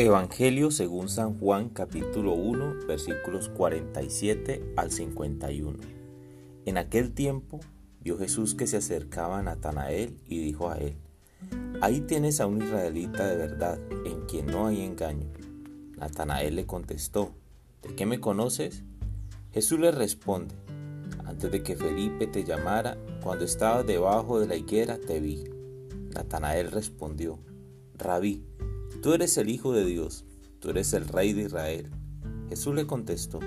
Evangelio según San Juan capítulo 1 versículos 47 al 51. En aquel tiempo vio Jesús que se acercaba a Natanael y dijo a él, Ahí tienes a un israelita de verdad, en quien no hay engaño. Natanael le contestó, ¿de qué me conoces? Jesús le responde, antes de que Felipe te llamara, cuando estabas debajo de la higuera te vi. Natanael respondió, Rabí, Tú eres el Hijo de Dios, tú eres el Rey de Israel. Jesús le contestó,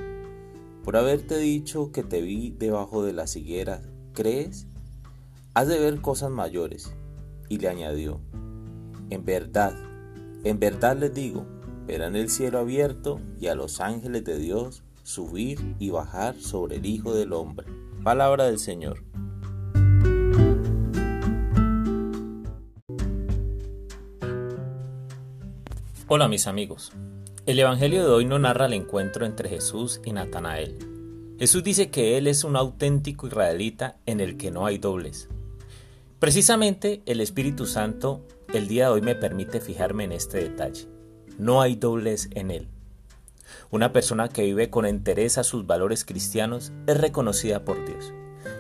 por haberte dicho que te vi debajo de las higueras, ¿crees? Has de ver cosas mayores. Y le añadió, en verdad, en verdad les digo, verán el cielo abierto y a los ángeles de Dios subir y bajar sobre el Hijo del Hombre. Palabra del Señor. Hola mis amigos. El Evangelio de hoy no narra el encuentro entre Jesús y Natanael. Jesús dice que Él es un auténtico israelita en el que no hay dobles. Precisamente el Espíritu Santo el día de hoy me permite fijarme en este detalle. No hay dobles en Él. Una persona que vive con entereza sus valores cristianos es reconocida por Dios.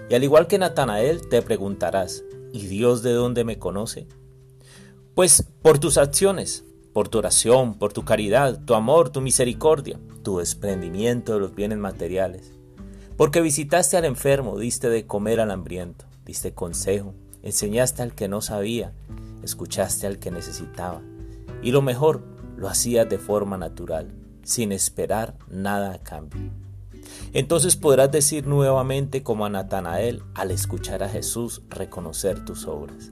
Y al igual que Natanael te preguntarás, ¿y Dios de dónde me conoce? Pues por tus acciones, por tu oración, por tu caridad, tu amor, tu misericordia, tu desprendimiento de los bienes materiales. Porque visitaste al enfermo, diste de comer al hambriento, diste consejo, enseñaste al que no sabía, escuchaste al que necesitaba. Y lo mejor, lo hacías de forma natural, sin esperar nada a cambio. Entonces podrás decir nuevamente como a Natanael al escuchar a Jesús reconocer tus obras.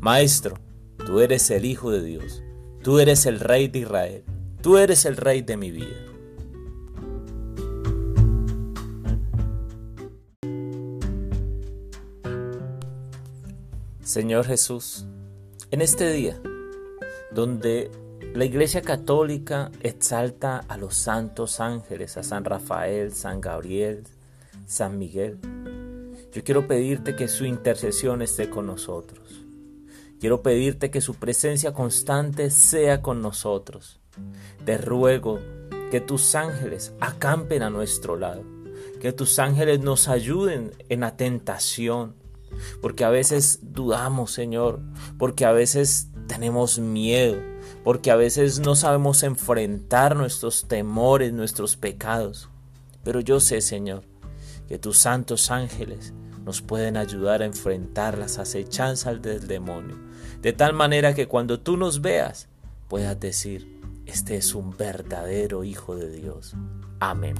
Maestro, tú eres el Hijo de Dios Tú eres el rey de Israel. Tú eres el rey de mi vida. Señor Jesús, en este día, donde la Iglesia Católica exalta a los santos ángeles, a San Rafael, San Gabriel, San Miguel, yo quiero pedirte que su intercesión esté con nosotros. Quiero pedirte que su presencia constante sea con nosotros. Te ruego que tus ángeles acampen a nuestro lado, que tus ángeles nos ayuden en la tentación, porque a veces dudamos, Señor, porque a veces tenemos miedo, porque a veces no sabemos enfrentar nuestros temores, nuestros pecados. Pero yo sé, Señor, que tus santos ángeles nos pueden ayudar a enfrentar las acechanzas del demonio, de tal manera que cuando tú nos veas puedas decir, este es un verdadero Hijo de Dios. Amén.